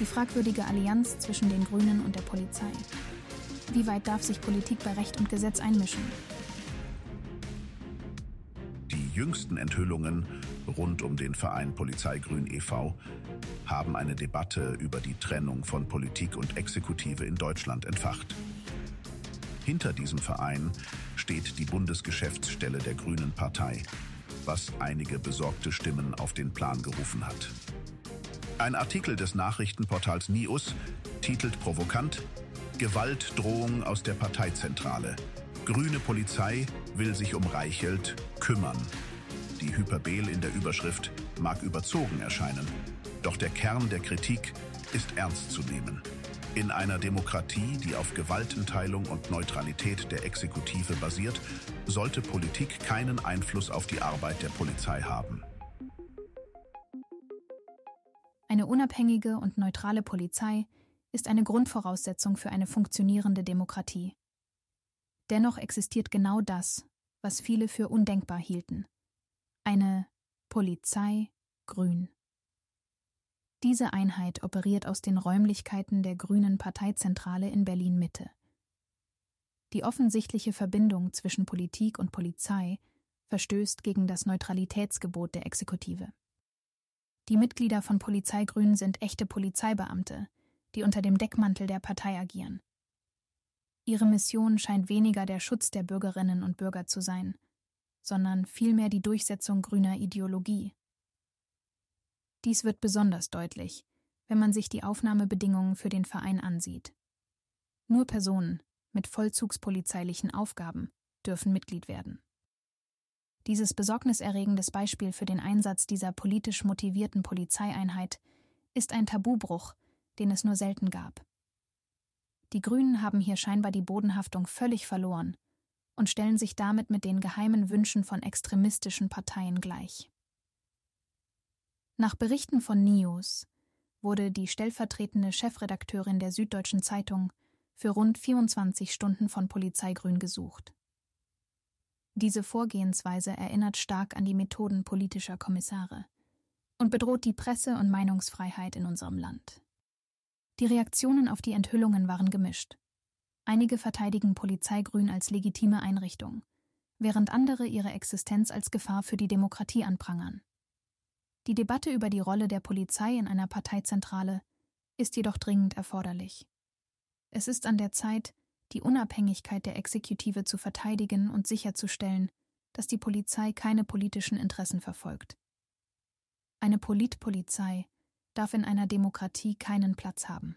Die fragwürdige Allianz zwischen den Grünen und der Polizei. Wie weit darf sich Politik bei Recht und Gesetz einmischen? Die jüngsten Enthüllungen rund um den Verein Polizeigrün e.V. haben eine Debatte über die Trennung von Politik und Exekutive in Deutschland entfacht. Hinter diesem Verein steht die Bundesgeschäftsstelle der Grünen Partei, was einige besorgte Stimmen auf den Plan gerufen hat. Ein Artikel des Nachrichtenportals NIUS titelt provokant Gewaltdrohung aus der Parteizentrale. Grüne Polizei will sich um Reichelt kümmern. Die Hyperbel in der Überschrift mag überzogen erscheinen, doch der Kern der Kritik ist ernst zu nehmen. In einer Demokratie, die auf Gewaltenteilung und Neutralität der Exekutive basiert, sollte Politik keinen Einfluss auf die Arbeit der Polizei haben. Eine unabhängige und neutrale Polizei ist eine Grundvoraussetzung für eine funktionierende Demokratie. Dennoch existiert genau das, was viele für undenkbar hielten. Eine Polizei grün. Diese Einheit operiert aus den Räumlichkeiten der Grünen Parteizentrale in Berlin Mitte. Die offensichtliche Verbindung zwischen Politik und Polizei verstößt gegen das Neutralitätsgebot der Exekutive. Die Mitglieder von Polizeigrün sind echte Polizeibeamte, die unter dem Deckmantel der Partei agieren. Ihre Mission scheint weniger der Schutz der Bürgerinnen und Bürger zu sein, sondern vielmehr die Durchsetzung grüner Ideologie. Dies wird besonders deutlich, wenn man sich die Aufnahmebedingungen für den Verein ansieht. Nur Personen mit vollzugspolizeilichen Aufgaben dürfen Mitglied werden. Dieses besorgniserregendes Beispiel für den Einsatz dieser politisch motivierten Polizeieinheit ist ein Tabubruch, den es nur selten gab. Die Grünen haben hier scheinbar die Bodenhaftung völlig verloren und stellen sich damit mit den geheimen Wünschen von extremistischen Parteien gleich. Nach Berichten von NIOS wurde die stellvertretende Chefredakteurin der Süddeutschen Zeitung für rund 24 Stunden von Polizeigrün gesucht. Diese Vorgehensweise erinnert stark an die Methoden politischer Kommissare und bedroht die Presse- und Meinungsfreiheit in unserem Land. Die Reaktionen auf die Enthüllungen waren gemischt. Einige verteidigen Polizeigrün als legitime Einrichtung, während andere ihre Existenz als Gefahr für die Demokratie anprangern. Die Debatte über die Rolle der Polizei in einer Parteizentrale ist jedoch dringend erforderlich. Es ist an der Zeit, die Unabhängigkeit der Exekutive zu verteidigen und sicherzustellen, dass die Polizei keine politischen Interessen verfolgt. Eine Politpolizei darf in einer Demokratie keinen Platz haben.